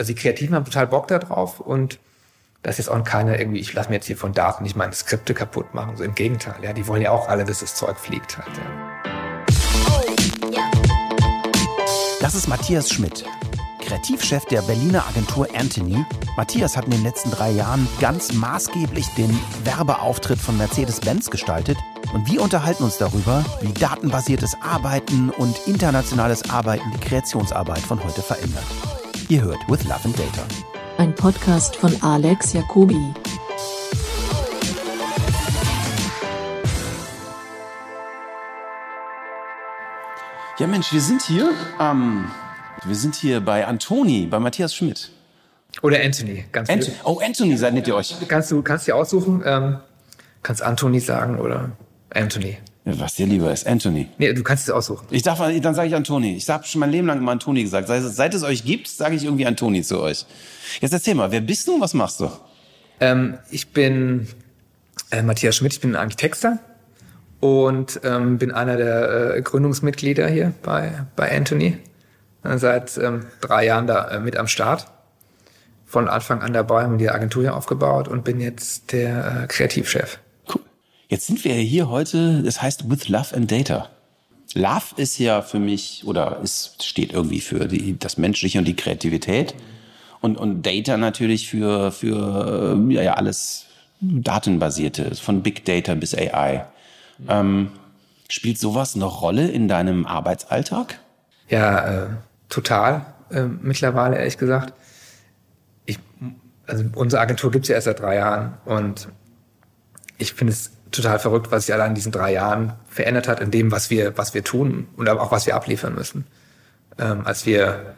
also die Kreativen haben total Bock da drauf und das ist jetzt auch keine irgendwie, ich lasse mir jetzt hier von Daten nicht meine Skripte kaputt machen. So im Gegenteil, ja, die wollen ja auch alle, dass das Zeug fliegt halt. Ja. Das ist Matthias Schmidt, Kreativchef der Berliner Agentur Anthony. Matthias hat in den letzten drei Jahren ganz maßgeblich den Werbeauftritt von Mercedes-Benz gestaltet. Und wir unterhalten uns darüber, wie datenbasiertes Arbeiten und internationales Arbeiten die Kreationsarbeit von heute verändert. Ihr hört With Love and Data. Ein Podcast von Alex Jacobi. Ja Mensch, wir sind hier, ähm, wir sind hier bei Antoni, bei Matthias Schmidt. Oder Anthony, ganz Anthony. Oh, Anthony, seid ihr euch. Kannst du kannst dir aussuchen, ähm, kannst Anthony sagen oder Anthony. Was dir lieber ist, Anthony. Nee, du kannst es aussuchen. Ich darf, dann sage ich Antoni. Ich habe schon mein Leben lang immer Antoni gesagt. Seit, seit es euch gibt, sage ich irgendwie Antoni zu euch. Jetzt erzähl mal, wer bist du und was machst du? Ähm, ich bin äh, Matthias Schmidt, ich bin eigentlich Texter und ähm, bin einer der äh, Gründungsmitglieder hier bei, bei Anthony. Äh, seit ähm, drei Jahren da äh, mit am Start. Von Anfang an dabei, haben die Agentur hier aufgebaut und bin jetzt der äh, Kreativchef. Jetzt sind wir hier heute, das heißt With Love and Data. Love ist ja für mich, oder es steht irgendwie für die, das Menschliche und die Kreativität. Und, und Data natürlich für, für ja, ja, alles Datenbasierte, von Big Data bis AI. Ähm, spielt sowas eine Rolle in deinem Arbeitsalltag? Ja, äh, total. Äh, mittlerweile, ehrlich gesagt. Ich, also unsere Agentur gibt's ja erst seit drei Jahren und ich finde es total verrückt, was sich allein in diesen drei Jahren verändert hat in dem, was wir, was wir tun und auch was wir abliefern müssen. Ähm, als wir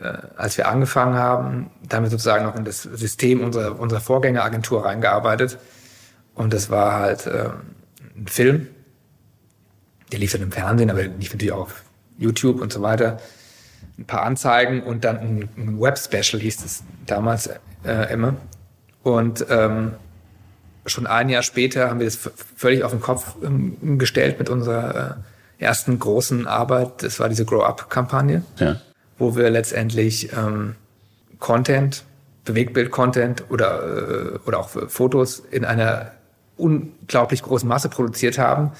äh, als wir angefangen haben, da haben wir sozusagen noch in das System unserer, unserer Vorgängeragentur reingearbeitet. Und das war halt äh, ein Film, der lief dann im Fernsehen, aber lief natürlich auch auf YouTube und so weiter. Ein paar Anzeigen und dann ein, ein Web-Special hieß es damals äh, immer. Und ähm, schon ein Jahr später haben wir das völlig auf den Kopf ähm, gestellt mit unserer äh, ersten großen Arbeit. Das war diese Grow-Up-Kampagne, ja. wo wir letztendlich ähm, Content, Bewegtbild-Content oder, äh, oder auch Fotos in einer unglaublich großen Masse produziert haben,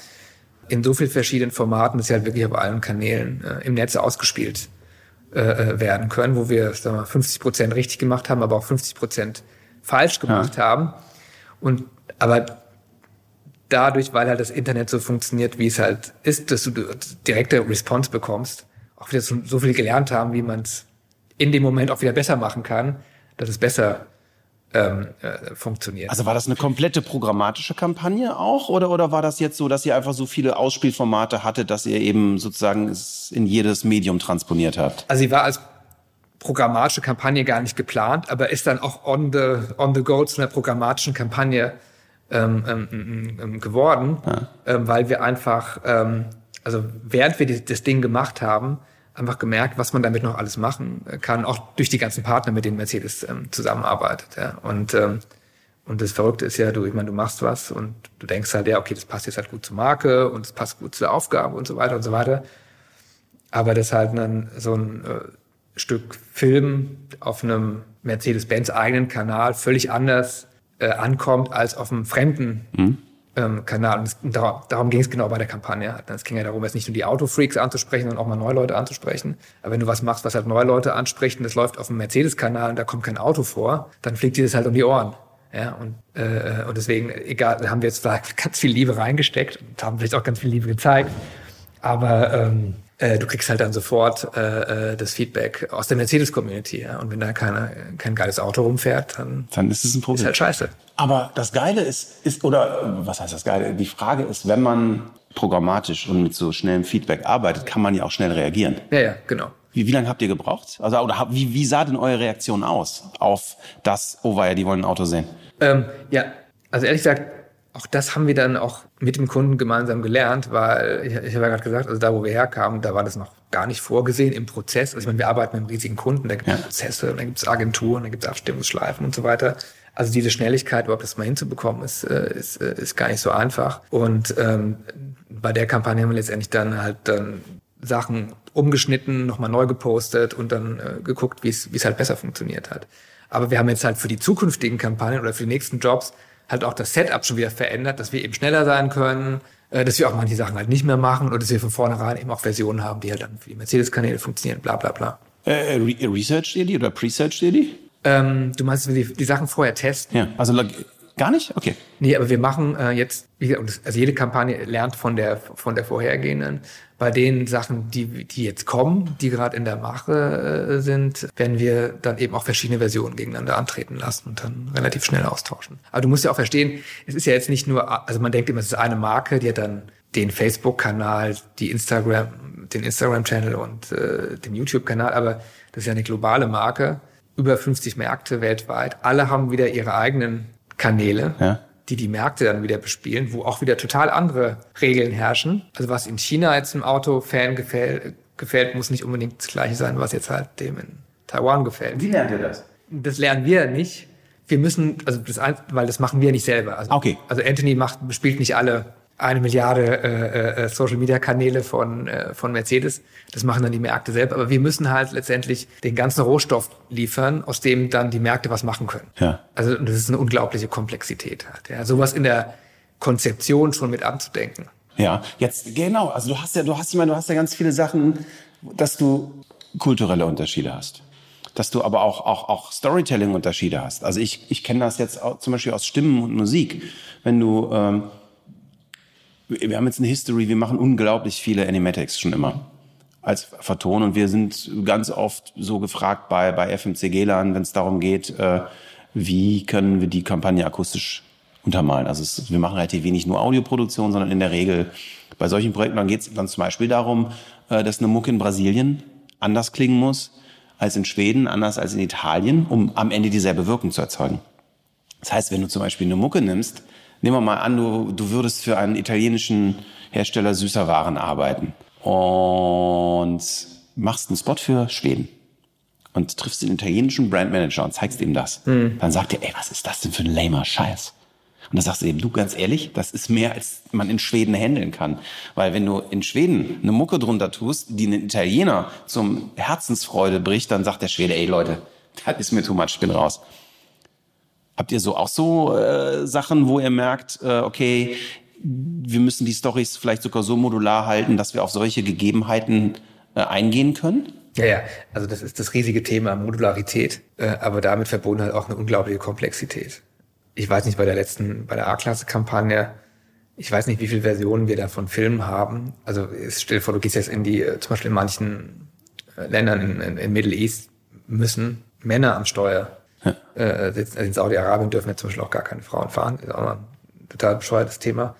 in so vielen verschiedenen Formaten, dass sie halt wirklich auf allen Kanälen äh, im Netz ausgespielt äh, äh werden können, wo wir sagen wir, 50 Prozent richtig gemacht haben, aber auch 50 Prozent falsch gemacht ja. haben. Und aber dadurch, weil halt das Internet so funktioniert, wie es halt ist, dass du direkte Response bekommst, auch wieder so, so viel gelernt haben, wie man es in dem Moment auch wieder besser machen kann, dass es besser ähm, äh, funktioniert. Also war das eine komplette programmatische Kampagne auch oder oder war das jetzt so, dass ihr einfach so viele Ausspielformate hattet, dass ihr eben sozusagen es in jedes Medium transponiert habt? Also sie war als programmatische Kampagne gar nicht geplant, aber ist dann auch on the on the go zu einer programmatischen Kampagne ähm, ähm, ähm, geworden, ja. ähm, weil wir einfach, ähm, also während wir die, das Ding gemacht haben, einfach gemerkt, was man damit noch alles machen kann, auch durch die ganzen Partner, mit denen Mercedes ähm, zusammenarbeitet. Ja. Und ähm, und das Verrückte ist ja, du, ich meine, du machst was und du denkst halt, ja, okay, das passt jetzt halt gut zur Marke und es passt gut zur Aufgabe und so weiter und so weiter. Aber das halt dann so ein äh, Stück Film auf einem Mercedes-Benz eigenen Kanal völlig anders äh, ankommt als auf einem fremden mhm. ähm, Kanal. Und, und darum, darum ging es genau bei der Kampagne. Es ging ja darum, jetzt nicht nur die Autofreaks anzusprechen, sondern auch mal neue Leute anzusprechen. Aber wenn du was machst, was halt neue Leute anspricht und das läuft auf einem Mercedes-Kanal und da kommt kein Auto vor, dann fliegt dir das halt um die Ohren. Ja, und, äh, und deswegen, egal, da haben wir jetzt da ganz viel Liebe reingesteckt und haben vielleicht auch ganz viel Liebe gezeigt. Aber ähm, äh, du kriegst halt dann sofort äh, äh, das Feedback aus der Mercedes-Community. Ja? Und wenn da keine, kein geiles Auto rumfährt, dann, dann ist es ein Problem. Ist halt scheiße. Aber das Geile ist, ist, oder was heißt das Geile? Die Frage ist, wenn man programmatisch und mit so schnellem Feedback arbeitet, kann man ja auch schnell reagieren. Ja, ja, genau. Wie, wie lange habt ihr gebraucht? Also, oder wie, wie sah denn eure Reaktion aus auf das, oh weia, die wollen ein Auto sehen? Ähm, ja, also ehrlich gesagt, auch das haben wir dann auch mit dem Kunden gemeinsam gelernt, weil ich, ich habe ja gerade gesagt, also da, wo wir herkamen, da war das noch gar nicht vorgesehen im Prozess. Also ich meine, wir arbeiten mit einem riesigen Kunden, da gibt es ja. Prozesse, da gibt es Agenturen, da gibt es Abstimmungsschleifen und so weiter. Also diese Schnelligkeit überhaupt das mal hinzubekommen, ist, äh, ist, äh, ist gar nicht so einfach. Und ähm, bei der Kampagne haben wir letztendlich dann halt dann Sachen umgeschnitten, nochmal neu gepostet und dann äh, geguckt, wie es wie es halt besser funktioniert hat. Aber wir haben jetzt halt für die zukünftigen Kampagnen oder für die nächsten Jobs halt auch das Setup schon wieder verändert, dass wir eben schneller sein können, äh, dass wir auch manche Sachen halt nicht mehr machen oder dass wir von vornherein eben auch Versionen haben, die halt dann für die Mercedes-Kanäle funktionieren, bla bla bla. Äh, re research ihr die oder presearch ihr die? Ähm, du meinst, wenn wir die, die Sachen vorher testen? Ja, also gar nicht? Okay. Nee, aber wir machen äh, jetzt, wie gesagt, also jede Kampagne lernt von der von der vorhergehenden. Bei den Sachen, die die jetzt kommen, die gerade in der Mache äh, sind, werden wir dann eben auch verschiedene Versionen gegeneinander antreten lassen und dann relativ schnell austauschen. Aber du musst ja auch verstehen, es ist ja jetzt nicht nur, also man denkt immer, es ist eine Marke, die hat dann den Facebook-Kanal, die Instagram, den Instagram-Channel und äh, den YouTube-Kanal, aber das ist ja eine globale Marke, über 50 Märkte weltweit. Alle haben wieder ihre eigenen Kanäle, ja. die die Märkte dann wieder bespielen, wo auch wieder total andere Regeln herrschen. Also was in China jetzt einem Autofan gefällt, gefällt, muss nicht unbedingt das gleiche sein, was jetzt halt dem in Taiwan gefällt. Wie lernt ihr das? Das lernen wir nicht. Wir müssen, also das, weil das machen wir nicht selber. Also, okay. Also Anthony macht, bespielt nicht alle eine Milliarde äh, äh, Social Media Kanäle von äh, von Mercedes. Das machen dann die Märkte selbst. Aber wir müssen halt letztendlich den ganzen Rohstoff liefern, aus dem dann die Märkte was machen können. Ja. Also das ist eine unglaubliche Komplexität. Halt, ja. Sowas in der Konzeption schon mit anzudenken. Ja, jetzt genau. Also du hast ja, du hast, ich meine, du hast ja ganz viele Sachen, dass du kulturelle Unterschiede hast dass du aber auch, auch, auch Storytelling-Unterschiede hast. Also ich, ich kenne das jetzt auch zum Beispiel aus Stimmen und Musik. Wenn du ähm, wir haben jetzt eine History, wir machen unglaublich viele Animatics schon immer als Verton und wir sind ganz oft so gefragt bei, bei FMCG-Lern, wenn es darum geht, äh, wie können wir die Kampagne akustisch untermalen. Also es, wir machen relativ wenig nur Audioproduktion, sondern in der Regel bei solchen Projekten dann geht es dann zum Beispiel darum, äh, dass eine Mucke in Brasilien anders klingen muss als in Schweden, anders als in Italien, um am Ende dieselbe Wirkung zu erzeugen. Das heißt, wenn du zum Beispiel eine Mucke nimmst, nehmen wir mal an, du, du würdest für einen italienischen Hersteller süßer Waren arbeiten und machst einen Spot für Schweden und triffst den italienischen Brandmanager und zeigst ihm das. Mhm. Dann sagt er, ey, was ist das denn für ein lamer Scheiß? Und dann sagst du eben, du ganz ehrlich, das ist mehr, als man in Schweden handeln kann. Weil wenn du in Schweden eine Mucke drunter tust, die einen Italiener zum Herzensfreude bricht, dann sagt der Schwede, ey Leute, das ist mir too much, ich bin raus. Habt ihr so auch so äh, Sachen, wo ihr merkt, äh, okay, wir müssen die Stories vielleicht sogar so modular halten, dass wir auf solche Gegebenheiten äh, eingehen können? Ja, ja, also das ist das riesige Thema Modularität, äh, aber damit verbunden halt auch eine unglaubliche Komplexität. Ich weiß nicht, bei der letzten, bei der A-Klasse-Kampagne, ich weiß nicht, wie viele Versionen wir da von Filmen haben. Also stell dir vor, du gehst jetzt in die, äh, zum Beispiel in manchen äh, Ländern in Middle East müssen Männer am Steuer ja. Äh, in Saudi-Arabien dürfen ja zum Beispiel auch gar keine Frauen fahren. Das ist auch noch ein total bescheuertes Thema.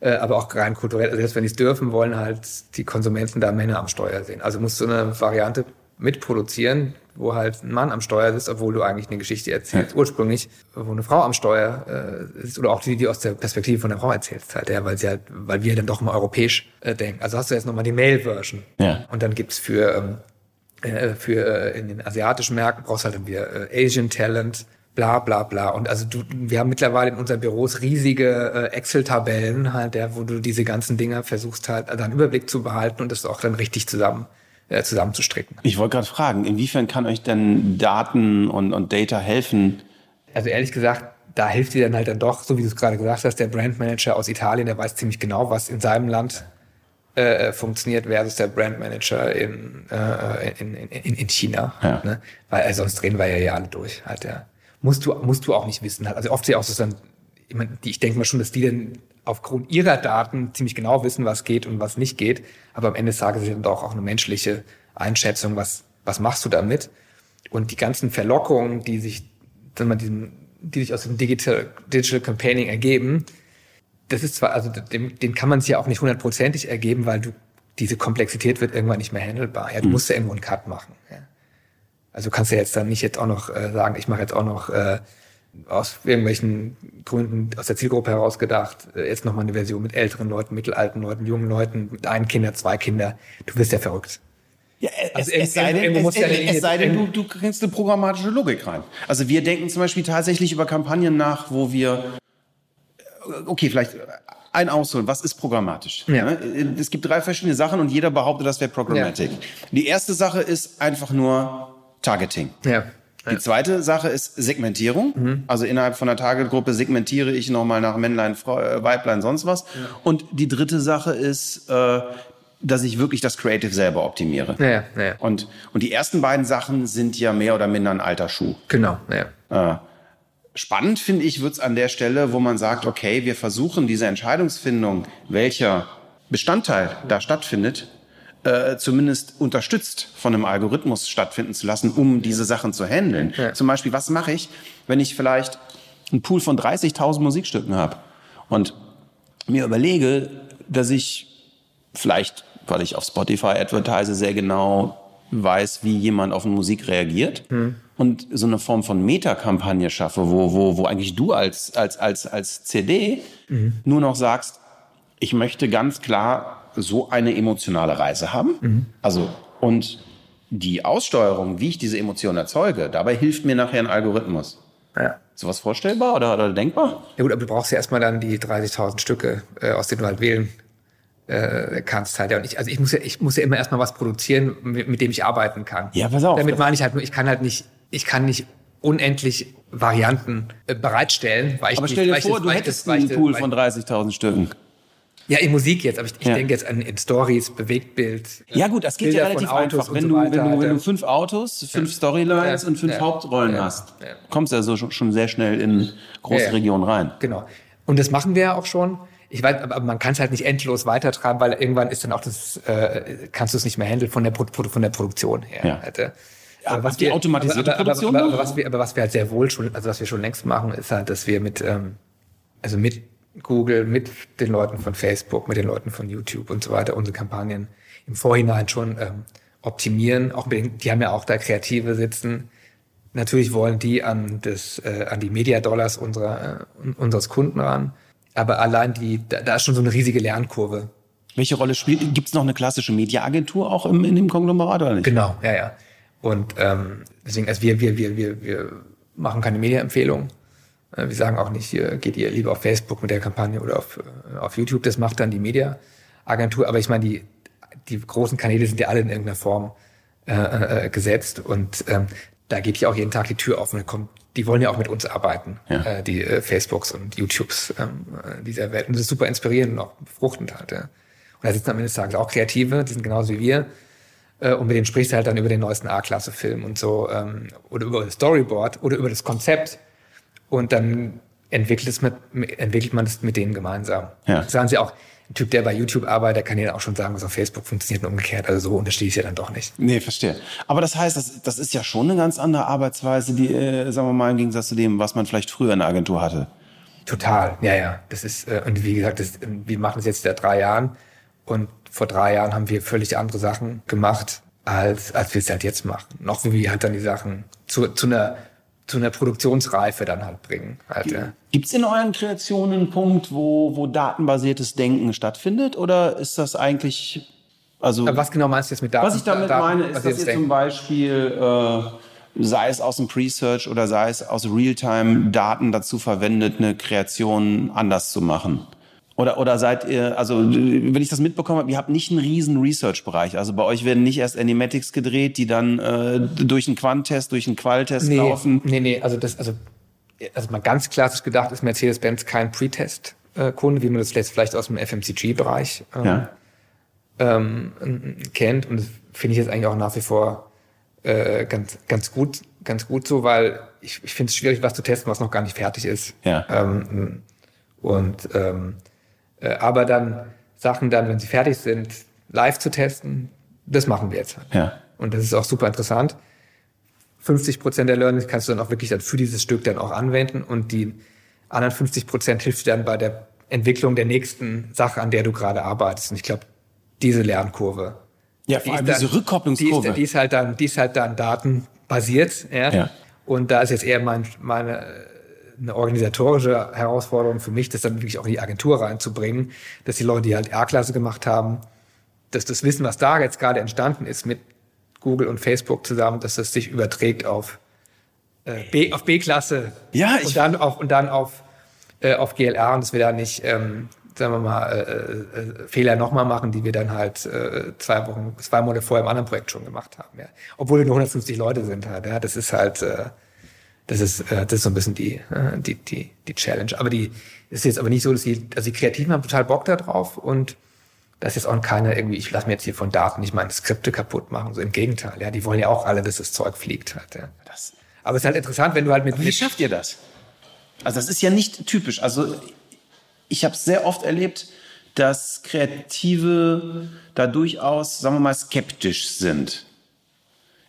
Äh, aber auch rein kulturell. Also selbst wenn die es dürfen, wollen halt die Konsumenten da Männer am Steuer sehen. Also musst du eine Variante mitproduzieren, wo halt ein Mann am Steuer ist, obwohl du eigentlich eine Geschichte erzählst, ja. ursprünglich, wo eine Frau am Steuer äh, ist, oder auch die, die aus der Perspektive von der Frau erzählst halt, ja, weil sie halt, weil wir dann doch mal europäisch äh, denken. Also hast du jetzt nochmal die Male-Version. Ja. Und dann gibt's für ähm, äh, für äh, in den asiatischen Märkten brauchst halt wieder äh, Asian Talent, bla bla bla. Und also du, wir haben mittlerweile in unseren Büros riesige äh, Excel-Tabellen, halt, der, wo du diese ganzen Dinger versuchst halt also einen Überblick zu behalten und das auch dann richtig zusammen äh, zusammenzustricken. Ich wollte gerade fragen, inwiefern kann euch denn Daten und, und Data helfen? Also ehrlich gesagt, da hilft dir dann halt dann doch, so wie du es gerade gesagt hast, der Brandmanager aus Italien, der weiß ziemlich genau, was in seinem Land äh, funktioniert versus der Brandmanager in, äh, in, in, in China. Ja. Ne? Weil also sonst drehen wir ja hier alle durch. Halt, ja. Musst du, musst du auch nicht wissen. Halt. Also oft ich auch so dann, ich, mein, die, ich denke mal schon, dass die dann aufgrund ihrer Daten ziemlich genau wissen, was geht und was nicht geht. Aber am Ende sagen sie dann doch auch eine menschliche Einschätzung, was, was machst du damit? Und die ganzen Verlockungen, die sich, dann mal diesen, die sich aus dem Digital, Digital Campaigning ergeben, das ist zwar, also den, den kann man sich ja auch nicht hundertprozentig ergeben, weil du diese Komplexität wird irgendwann nicht mehr handelbar. Ja, du mhm. musst ja irgendwo einen Cut machen. Ja. Also kannst du jetzt dann nicht jetzt auch noch äh, sagen, ich mache jetzt auch noch äh, aus irgendwelchen Gründen aus der Zielgruppe herausgedacht, äh, jetzt nochmal eine Version mit älteren Leuten, mittelalten Leuten, jungen Leuten, mit ein Kinder, zwei Kinder. Du wirst ja verrückt. Ja, also es, es, sei denn, es, ja es sei denn, du, du kriegst eine programmatische Logik rein. Also wir denken zum Beispiel tatsächlich über Kampagnen nach, wo wir okay, vielleicht ein Ausholen. Was ist programmatisch? Ja. Ne? Es gibt drei verschiedene Sachen und jeder behauptet, das wäre Programmatic. Die erste Sache ist einfach nur Targeting. Ja. Die zweite Sache ist Segmentierung. Also innerhalb von einer Targetgruppe segmentiere ich nochmal nach Männlein, Frau, äh, Weiblein, sonst was. Und die dritte Sache ist, äh, dass ich wirklich das Creative selber optimiere. Ja, ja, ja. Und, und die ersten beiden Sachen sind ja mehr oder minder ein alter Schuh. Genau, ja. Äh, spannend finde ich wird's an der Stelle, wo man sagt, okay, wir versuchen diese Entscheidungsfindung, welcher Bestandteil da stattfindet, äh, zumindest unterstützt von einem Algorithmus stattfinden zu lassen, um diese Sachen zu handeln. Ja. Zum Beispiel, was mache ich, wenn ich vielleicht einen Pool von 30.000 Musikstücken habe und mir überlege, dass ich vielleicht, weil ich auf Spotify advertise, sehr genau weiß, wie jemand auf eine Musik reagiert und so eine Form von Meta-Kampagne schaffe, wo, wo, wo eigentlich du als, als, als, als CD nur noch sagst, ich möchte ganz klar so eine emotionale Reise haben. Also, und die Aussteuerung, wie ich diese Emotion erzeuge, dabei hilft mir nachher ein Algorithmus. ja. Sowas vorstellbar oder, oder denkbar? Ja gut, aber du brauchst ja erstmal dann die 30.000 Stücke, äh, aus denen du halt wählen äh, kannst halt. Ja, und ich, also ich muss ja, ich muss ja immer erstmal was produzieren, mit, mit dem ich arbeiten kann. Ja, pass auf. Damit meine ich halt nur, ich kann halt nicht, ich kann nicht unendlich Varianten äh, bereitstellen, weil ich Aber stell dir vor, du hättest einen Pool von 30.000 Stücken. Ja, in Musik jetzt, aber ich, ich Ja. denke jetzt an in Stories, Bewegtbild. Ja gut, das geht Bilder ja relativ einfach. Wenn, so du, weiter wenn, du, wenn ja. du fünf Autos, fünf Storylines Ja. und fünf Ja. Hauptrollen Ja. hast, Ja. kommst du ja so schon- sehr schnell in große Ja, ja. Regionen rein. Genau. Und das machen wir ja auch schon. Ich weiß, aber man kann es halt nicht endlos weitertreiben, weil irgendwann ist dann auch das, äh, kannst du es nicht mehr handeln von der, Pro- von der Produktion her. Ja. Halt, Aber habt ihr automatisierte aber, aber, Produktion Aber, aber, was wir, aber was wir halt sehr wohl schon, also was wir schon längst machen, ist halt, dass wir mit, ähm, also mit Google, mit den Leuten von Facebook, mit den Leuten von YouTube und so weiter unsere Kampagnen im Vorhinein schon ähm, optimieren. Auch mit die haben ja auch da Kreative sitzen. Natürlich wollen die an das, äh, an die Media-Dollars unserer, äh, unseres Kunden ran. Aber allein die, da, da ist schon so eine riesige Lernkurve. Welche Rolle spielt, gibt es noch eine klassische Mediaagentur auch im, in dem Konglomerat oder nicht? Genau, ja, ja. Und ähm, deswegen, also wir, wir, wir, wir, wir machen keine Media-Empfehlung. Äh, Wir sagen auch nicht, hier geht ihr lieber auf Facebook mit der Kampagne oder auf, äh, auf YouTube. Das macht dann die Media-Agentur. Aber ich meine, die, die großen Kanäle sind ja alle in irgendeiner Form äh, äh, gesetzt. Und ähm, da geht ja auch jeden Tag die Tür auf und kommt, die wollen ja auch mit uns arbeiten, Ja. äh, die äh, Facebooks und YouTubes ähm, äh, dieser Welt. Und das ist super inspirierend und auch befruchtend halt. Ja. Und da sitzen am Ende des Tages auch Kreative, die sind genauso wie wir. Äh, und mit denen sprichst du halt dann über den neuesten A-Klasse-Film und so, ähm, oder über das Storyboard oder über das Konzept. Und dann entwickelt, es mit, entwickelt man es mit denen gemeinsam. Ja. Das sagen sie auch, ein Typ, der bei YouTube arbeitet, kann ja auch schon sagen, was auf Facebook funktioniert und umgekehrt. Also so unterstehe ich es ja dann doch nicht. Nee, verstehe. Aber das heißt, das, das ist ja schon eine ganz andere Arbeitsweise, die, äh, sagen wir mal, im Gegensatz zu dem, was man vielleicht früher in der Agentur hatte. Total, ja, ja. Das ist, äh, und wie gesagt, das, wir machen das jetzt seit drei Jahren. Und vor drei Jahren haben wir völlig andere Sachen gemacht, als, als wir es halt jetzt machen. Noch wie wir halt dann die Sachen zu, zu einer, zu einer Produktionsreife dann halt bringen. Halt, ja. Gibt es in euren Kreationen einen Punkt, wo, wo datenbasiertes Denken stattfindet? Oder ist das eigentlich, also, Aber was genau meinst du jetzt mit Daten? was ich damit Daten- meine, ist, dass ihr denken? zum Beispiel, äh, sei es aus dem Pre-Search oder sei es aus Realtime Daten dazu verwendet, eine Kreation anders zu machen? Oder, oder seid ihr, also wenn ich das mitbekommen habe, ihr habt nicht einen riesen Research-Bereich. Also bei euch werden nicht erst Animatics gedreht, die dann äh, durch einen Quant-Test, durch einen Qual-Test nee, laufen. Nee, nee, also das, also, also mal ganz klassisch gedacht ist Mercedes-Benz kein Pre-Test-Kunde, wie man das jetzt vielleicht aus dem FMCG-Bereich ähm, Ja. ähm, kennt. Und das finde ich jetzt eigentlich auch nach wie vor äh, ganz, ganz gut, ganz gut so, weil ich, ich finde es schwierig, was zu testen, was noch gar nicht fertig ist. Ja. Ähm, und ähm, äh, aber dann Sachen dann, wenn sie fertig sind, live zu testen, das machen wir jetzt. Ja. Und das ist auch super interessant. 50 Prozent der Learnings kannst du dann auch wirklich dann für dieses Stück dann auch anwenden und die anderen 50 Prozent hilft dir dann bei der Entwicklung der nächsten Sache, an der du gerade arbeitest. Und ich glaube, diese Lernkurve. Ja, die vor allem dann- diese Rückkopplungskurve. Die ist, die ist halt dann, die ist halt dann datenbasiert. Ja? Ja. Und da ist jetzt eher mein, meine äh, eine organisatorische Herausforderung für mich, das dann wirklich auch in die Agentur reinzubringen, dass die Leute, die halt A-Klasse gemacht haben, dass das Wissen, was da jetzt gerade entstanden ist mit Google und Facebook zusammen, dass das sich überträgt auf äh, B, auf B-Klasse Ja, und dann auf und dann auf äh, auf GLA und dass wir da nicht, ähm, sagen wir mal, äh, äh, Fehler nochmal machen, die wir dann halt äh, zwei Wochen, zwei Monate vorher im anderen Projekt schon gemacht haben. Ja. Obwohl wir nur 150 Leute sind halt. Ja. Das ist halt, äh, das ist, äh, das ist so ein bisschen die, äh, die, die, die Challenge. Aber die ist jetzt aber nicht so, dass die, also die Kreativen haben total Bock da drauf und das ist jetzt auch keine irgendwie, ich lasse mir jetzt hier von Daten nicht meine Skripte kaputt machen. So im Gegenteil, ja, die wollen ja auch alle, dass das Zeug fliegt halt. Ja. Das, Aber es ist halt interessant, wenn du halt mit, wie mit schafft ihr das? Also das ist ja nicht typisch. Also ich habe sehr oft erlebt, dass Kreative da durchaus, sagen wir mal, skeptisch sind.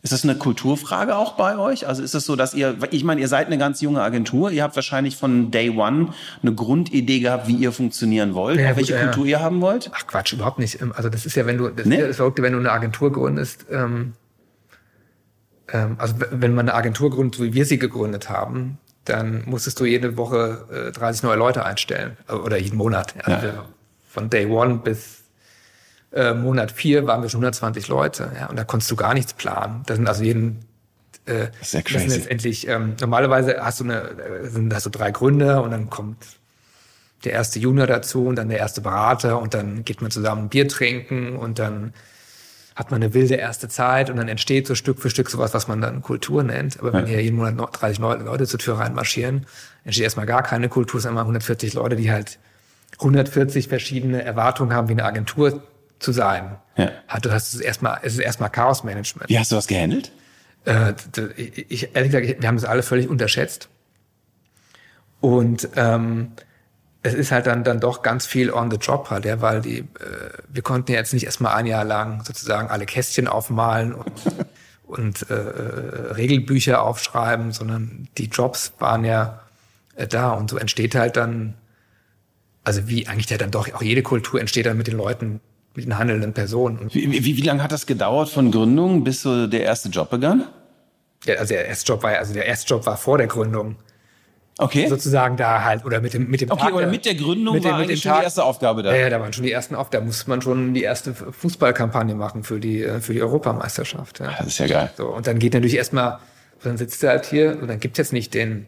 Ist das eine Kulturfrage auch bei euch? Also ist es so, dass ihr, ich meine, ihr seid eine ganz junge Agentur, ihr habt wahrscheinlich von Day One eine Grundidee gehabt, wie ihr funktionieren wollt, Ja, welche gut, ja. Kultur ihr haben wollt? Ach Quatsch, überhaupt nicht. Ähm, Also das ist ja, wenn du, das Nee? ist ja das Verrückte, wenn du eine Agentur gründest, ähm, ähm, also wenn man eine Agentur gründet, so wie wir sie gegründet haben, dann musstest du jede Woche äh, 30 neue Leute einstellen. äh, Oder jeden Monat. Also Ja. von Day One bis äh, Monat vier waren wir schon 120 Leute. Ja, und da konntest du gar nichts planen. Das sind also jeden äh, Das ist ja das sind crazy. letztendlich, ähm, normalerweise hast du eine, äh, sind, hast du drei Gründer und dann kommt der erste Junior dazu und dann der erste Berater und dann geht man zusammen ein Bier trinken und dann hat man eine wilde erste Zeit und dann entsteht so Stück für Stück sowas, was man dann Kultur nennt. Aber wenn hier jeden Monat noch 30 neue Leute zur Tür reinmarschieren, entsteht erstmal gar keine Kultur, es sind immer 140 Leute, die halt 140 verschiedene Erwartungen haben, wie eine Agentur zu sein. Ja. Hat, du hast es erstmal, es ist erstmal Chaos-Management. Wie hast du das gehandelt? Äh, ich, ehrlich gesagt, wir haben das alle völlig unterschätzt. Und ähm, es ist halt dann, dann doch ganz viel on the job halt, ja, weil die, äh, wir konnten ja jetzt nicht erstmal ein Jahr lang sozusagen alle Kästchen aufmalen und, und äh, Regelbücher aufschreiben, sondern die Jobs waren ja äh, da und so entsteht halt dann, also wie eigentlich ja dann doch auch jede Kultur entsteht dann mit den Leuten, mit den handelnden Personen. Wie, wie, wie lange hat das gedauert von Gründung bis so der erste Job begann? ja, also der erste Job war ja, also der erste Job war vor der Gründung. Okay. sozusagen da halt oder mit dem mit dem Okay, Tag oder mit der Gründung mit dem- war mit eigentlich schon Tag- die erste Aufgabe da. Ja, ja, da waren schon die ersten auf, da musste man schon die erste Fußballkampagne machen für die äh, für die Europameisterschaft. Ja. Das ist ja geil. So und dann geht natürlich erstmal, dann sitzt er halt hier und dann gibt's jetzt nicht den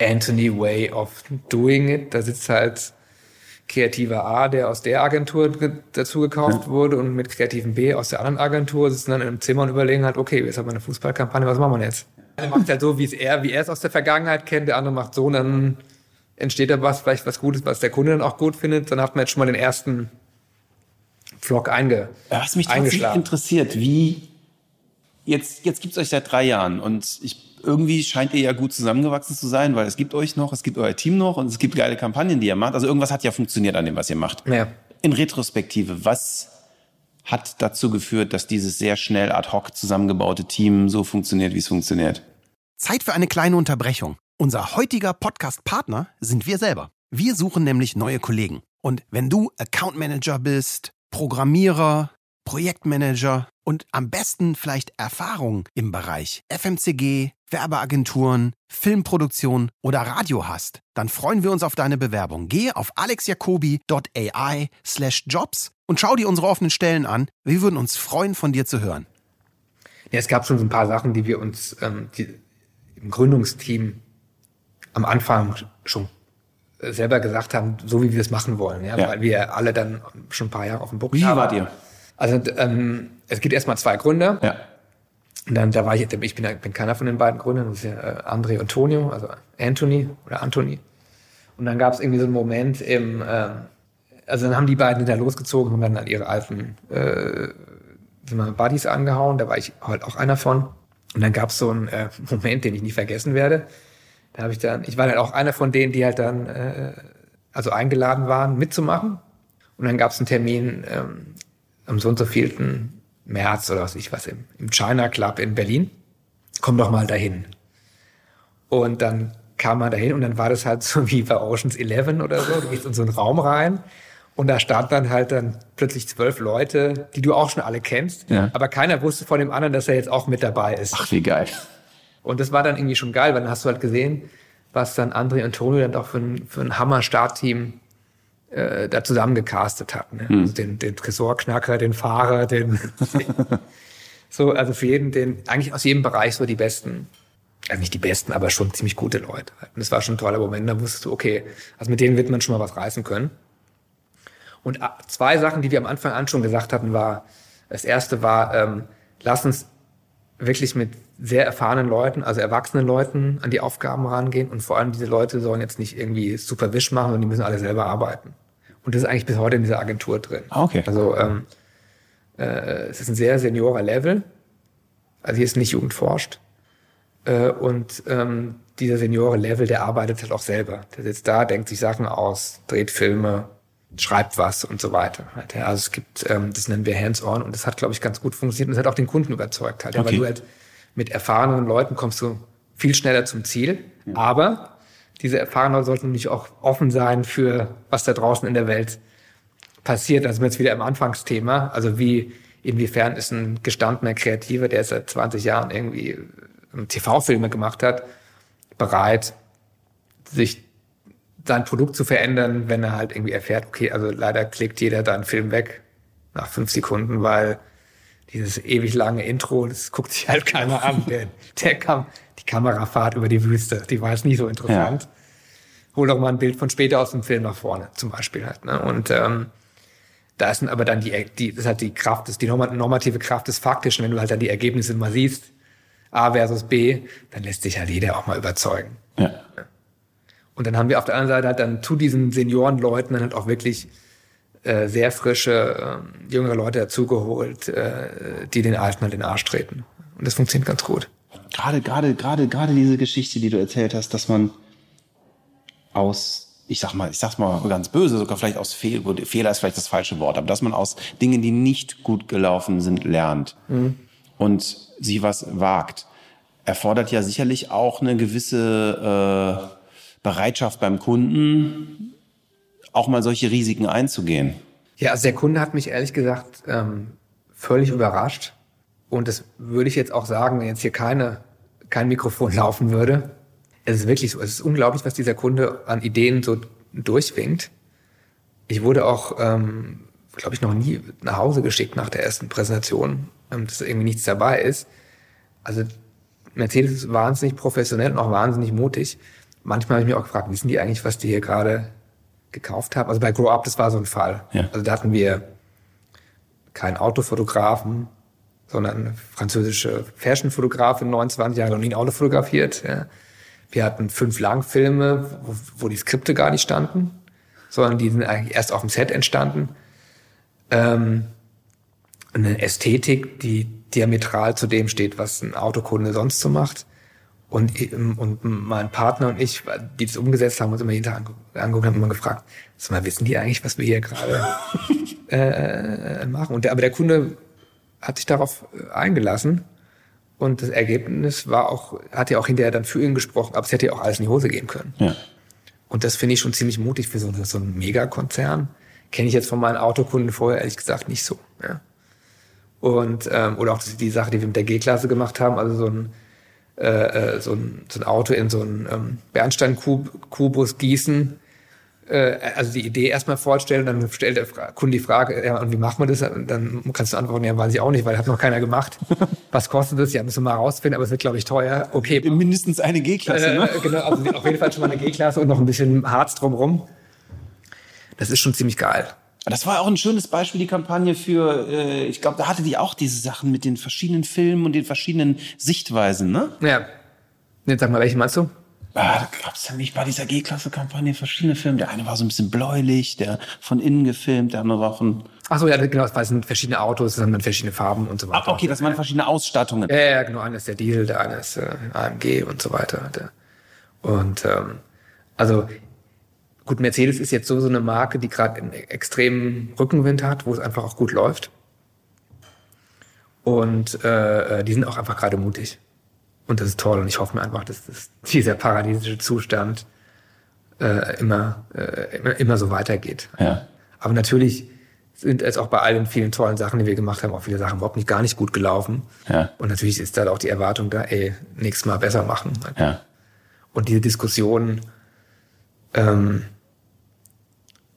Anthony Way of doing it. Da sitzt halt kreativer A, der aus der Agentur ge- dazu gekauft wurde und mit kreativen B aus der anderen Agentur sitzen dann im Zimmer und überlegen halt, okay, jetzt haben wir eine Fußballkampagne, was machen wir jetzt? Der macht halt so, wie es er, wie er es aus der Vergangenheit kennt, der andere macht so und dann entsteht da was, vielleicht was Gutes, was der Kunde dann auch gut findet. Dann hat man jetzt schon mal den ersten Vlog einge, Was mich tatsächlich interessiert, wie jetzt, jetzt gibt's euch seit drei Jahren und ich, irgendwie scheint ihr ja gut zusammengewachsen zu sein, weil es gibt euch noch, es gibt euer Team noch und es gibt geile Kampagnen, die ihr macht. Also irgendwas hat ja funktioniert an dem, was ihr macht. Ja. In Retrospektive, was hat dazu geführt, dass dieses sehr schnell ad hoc zusammengebaute Team so funktioniert, wie es funktioniert? Zeit für eine kleine Unterbrechung. Unser heutiger Podcast-Partner sind wir selber. Wir suchen nämlich neue Kollegen. Und wenn du Account Manager bist, Programmierer, Projektmanager und am besten vielleicht Erfahrung im Bereich FMCG, Werbeagenturen, Filmproduktion oder Radio hast, dann freuen wir uns auf deine Bewerbung. Gehe auf alexjacobi.ai slash jobs und schau dir unsere offenen Stellen an. Wir würden uns freuen, von dir zu hören. Ja, es gab schon so ein paar Sachen, die wir uns ähm, die, im Gründungsteam am Anfang schon äh, selber gesagt haben, so wie wir es machen wollen, ja, Ja. weil wir alle dann schon ein paar Jahre auf dem Buckel Wie haben. wart ihr? Also ähm, es gibt erstmal zwei Gründer. Ja. Und dann, da war ich, ich bin, bin keiner von den beiden Gründern, das ist ja äh, André und Tonio, also Anthony oder Anthony. Und dann gab es irgendwie so einen Moment im, ähm, also dann haben die beiden hinterher losgezogen und dann an ihre alten äh, Buddies angehauen, da war ich halt auch einer von. Und dann gab es so einen äh, Moment, den ich nie vergessen werde. Da habe ich dann, ich war dann auch einer von denen, die halt dann äh, also eingeladen waren, mitzumachen. Und dann gab es einen Termin ähm, am so und so vielten März oder was ich was im, im China Club in Berlin. Komm doch mal dahin. Und dann kam man dahin und dann war das halt so wie bei Oceans 11 oder so. Du gehst in so einen Raum rein und da standen dann halt dann plötzlich zwölf Leute, die du auch schon alle kennst. Ja. Aber keiner wusste von dem anderen, dass er jetzt auch mit dabei ist. Ach, wie geil. Und das war dann irgendwie schon geil, weil dann hast du halt gesehen, was dann André und Tonio dann doch für ein, für ein Hammer-Startteam äh, da zusammengecastet hatten. Ne? Also den, den Tresorknacker, den Fahrer, den so, also für jeden, den, eigentlich aus jedem Bereich so die besten also nicht die besten, aber schon ziemlich gute Leute. Und das war schon ein toller Moment. Da wusstest du, okay, also mit denen wird man schon mal was reißen können. Und zwei Sachen, die wir am Anfang an schon gesagt hatten, war, das erste war, ähm, lass uns wirklich mit sehr erfahrenen Leuten, also erwachsenen Leuten an die Aufgaben rangehen und vor allem diese Leute sollen jetzt nicht irgendwie Superwisch machen, sondern die müssen alle selber arbeiten. Und das ist eigentlich bis heute in dieser Agentur drin. Ah, okay. Also ähm, äh, es ist ein sehr seniorer Level. Also hier ist nicht Jugendforscht. Äh, und ähm, dieser seniore Level, der arbeitet halt auch selber. Der sitzt da, denkt sich Sachen aus, dreht Filme, schreibt was und so weiter. Halt, ja. Also es gibt, ähm, das nennen wir Hands-on und das hat, glaube ich, ganz gut funktioniert und das hat auch den Kunden überzeugt halt. Ja, Okay. Weil du halt mit erfahrenen Leuten kommst du viel schneller zum Ziel, aber diese erfahrenen Leute sollten nämlich auch offen sein für was da draußen in der Welt passiert. Da sind jetzt wieder im Anfangsthema. Also wie, inwiefern ist ein gestandener Kreativer, der seit 20 Jahren irgendwie ähm, TV-Filme gemacht hat, bereit, sich sein Produkt zu verändern, wenn er halt irgendwie erfährt, okay, also leider klickt jeder deinen Film weg nach fünf Sekunden, weil dieses ewig lange Intro, das guckt sich halt keiner an. Der, der kam, die Kamerafahrt über die Wüste, die war jetzt nie so interessant. Hol doch mal ein Bild von später aus dem Film nach vorne, zum Beispiel halt. Ne? Und ähm, da ist dann aber dann die, die, das ist halt die Kraft, das ist die norma- normative Kraft des Faktischen, wenn du halt dann die Ergebnisse mal siehst, A versus B, dann lässt sich halt jeder auch mal überzeugen. Ja. Und dann haben wir auf der anderen Seite halt dann zu diesen Seniorenleuten dann halt auch wirklich äh, sehr frische, ähm, jüngere Leute dazugeholt, äh, die den Alten halt den Arsch treten. Und das funktioniert ganz gut. Gerade, gerade, gerade, gerade diese Geschichte, die du erzählt hast, dass man aus, ich sag mal, ich sag's mal ganz böse, sogar vielleicht aus Fehl, Fehler ist vielleicht das falsche Wort, aber dass man aus Dingen, die nicht gut gelaufen sind, lernt und sie was wagt, erfordert ja sicherlich auch eine gewisse äh, Bereitschaft beim Kunden, auch mal solche Risiken einzugehen. Ja, also der Kunde hat mich ehrlich gesagt ähm, völlig überrascht. Und das würde ich jetzt auch sagen, wenn jetzt hier keine, kein Mikrofon laufen würde. Es ist wirklich so. Es ist unglaublich, was dieser Kunde an Ideen so durchwinkt. Ich wurde auch, ähm, glaube ich, noch nie nach Hause geschickt nach der ersten Präsentation, ähm, dass irgendwie nichts dabei ist. Also Mercedes ist wahnsinnig professionell und auch wahnsinnig mutig. Manchmal habe ich mich auch gefragt, wissen die eigentlich, was die hier gerade gekauft haben? Also bei Grow Up, das war so ein Fall. Ja. Also da hatten wir keinen Autofotografen, sondern eine französische Fashion-Fotografin, 29 Jahre, noch nie ein Auto fotografiert. Ja. Wir hatten fünf Langfilme, wo, wo die Skripte gar nicht standen, sondern die sind eigentlich erst auf dem Set entstanden. Ähm, eine Ästhetik, die diametral zu dem steht, was ein Autokunde sonst so macht. Und, ähm, und mein Partner und ich, die das umgesetzt haben, uns immer jeden Tag ange- angeguckt haben, immer gefragt, sag mal, wissen die eigentlich, was wir hier gerade äh, machen? Und der, aber der Kunde hat sich darauf äh, eingelassen. Und das Ergebnis war auch, hat ja auch hinterher dann für ihn gesprochen, aber es hätte ja auch alles in die Hose gehen können. Ja. Und das finde ich schon ziemlich mutig für so, so einen Megakonzern. Kenne ich jetzt von meinen Autokunden vorher ehrlich gesagt nicht so. Ja. Und ähm, oder auch die, die Sache, die wir mit der G-Klasse gemacht haben, also so ein äh, äh, so ein, so ein Auto in so einen ähm, Bernstein-Kubus gießen. Äh, also die Idee erstmal vorstellen, dann stellt der Kunde die Frage, ja, und wie macht man das? Und dann kannst du antworten, ja, weiß ich auch nicht, weil hat noch keiner gemacht. Was kostet das? Ja, müssen wir mal rausfinden, aber es wird, glaube ich, teuer. Okay, Mindestens eine G-Klasse, ne? äh, genau, also auf jeden Fall schon mal eine G-Klasse und noch ein bisschen Harz drumrum. Das ist schon ziemlich geil. Das war auch ein schönes Beispiel, die Kampagne für, äh, ich glaube, da hatte die auch diese Sachen mit den verschiedenen Filmen und den verschiedenen Sichtweisen, ne? Ja. Jetzt sag mal, welche meinst du? Ah, da gab es ja nicht bei dieser G-Klasse-Kampagne verschiedene Filme. Der eine war so ein bisschen bläulich, der von innen gefilmt, der andere war von... Ach so, ja, genau, es sind verschiedene Autos, es haben dann verschiedene Farben und so weiter. Ah, okay, das waren verschiedene Ausstattungen. Ja, ja, genau. Einer ist der Diesel, der eine ist äh, AMG und so weiter. Der, und ähm, also gut, Mercedes ist jetzt so so eine Marke, die gerade einen extremen Rückenwind hat, wo es einfach auch gut läuft. Und äh, äh, die sind auch einfach gerade mutig. Und das ist toll. Und ich hoffe mir einfach, dass das, dieser paradiesische Zustand äh, immer, äh, immer, immer so weitergeht. Ja. Aber natürlich sind es auch bei all den vielen tollen Sachen, die wir gemacht haben, auch viele Sachen überhaupt nicht gar nicht gut gelaufen. Ja. Und natürlich ist da auch die Erwartung da, ey, nächstes Mal besser machen. Ja. Und diese Diskussion, ähm,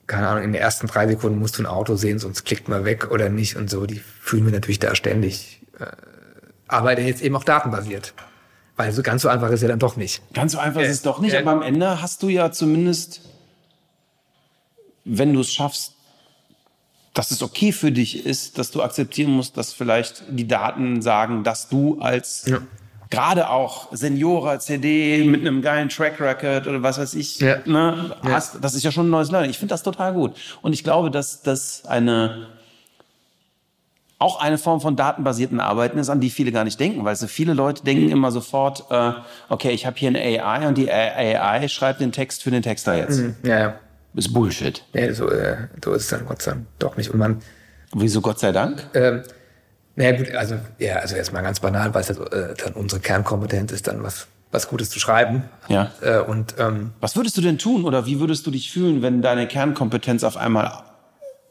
keine Ahnung, in den ersten drei Sekunden musst du ein Auto sehen, sonst klickt mal weg oder nicht und so, die fühlen wir natürlich da ständig. Äh, aber jetzt eben auch datenbasiert. Weil so ganz so einfach ist ja dann doch nicht. Ganz so einfach ist es doch nicht, äh, aber am Ende hast du ja zumindest, wenn du es schaffst, dass es okay für dich ist, dass du akzeptieren musst, dass vielleicht die Daten sagen, dass du als Ja. gerade auch Seniora CD mit einem geilen Track Record oder was weiß ich, Ja. ne, hast, das ist ja schon ein neues Learning. Ich finde das total gut. Und ich glaube, dass das eine auch eine Form von datenbasierten Arbeiten ist, an die viele gar nicht denken, weil so viele Leute denken immer sofort, äh, okay, ich habe hier eine AI und die AI schreibt den Text für den Texter jetzt. Ja, ja. Ist Bullshit. Nee, so, äh, so ist es dann Gott sei Dank doch nicht. Und man, Wieso Gott sei Dank? ähm, naja gut, also ja, also erstmal ganz banal, weil es ja, so, äh, dann unsere Kernkompetenz ist, dann was, was Gutes zu schreiben. Ja. Äh, und ähm, Was würdest du denn tun oder wie würdest du dich fühlen, wenn deine Kernkompetenz auf einmal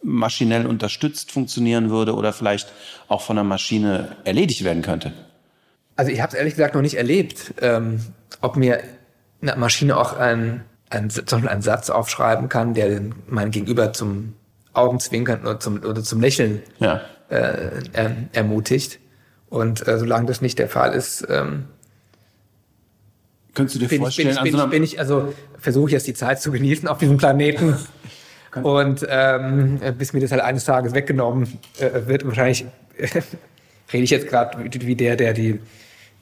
maschinell unterstützt funktionieren würde oder vielleicht auch von einer Maschine erledigt werden könnte? Also ich habe es ehrlich gesagt noch nicht erlebt, ähm, ob mir eine Maschine auch einen, einen, zum Beispiel einen Satz aufschreiben kann, der den, mein Gegenüber zum Augenzwinkern oder zum, oder zum Lächeln Ja. äh, ähm, ermutigt. Und äh, solange das nicht der Fall ist, ähm, Könntest du dir bin, ich, bin, vorstellen, ich, bin, so ich, bin ich, also versuche ich jetzt die Zeit zu genießen auf diesem Planeten. Und ähm, bis mir das halt eines Tages weggenommen äh, wird, wahrscheinlich rede ich jetzt gerade wie der, der die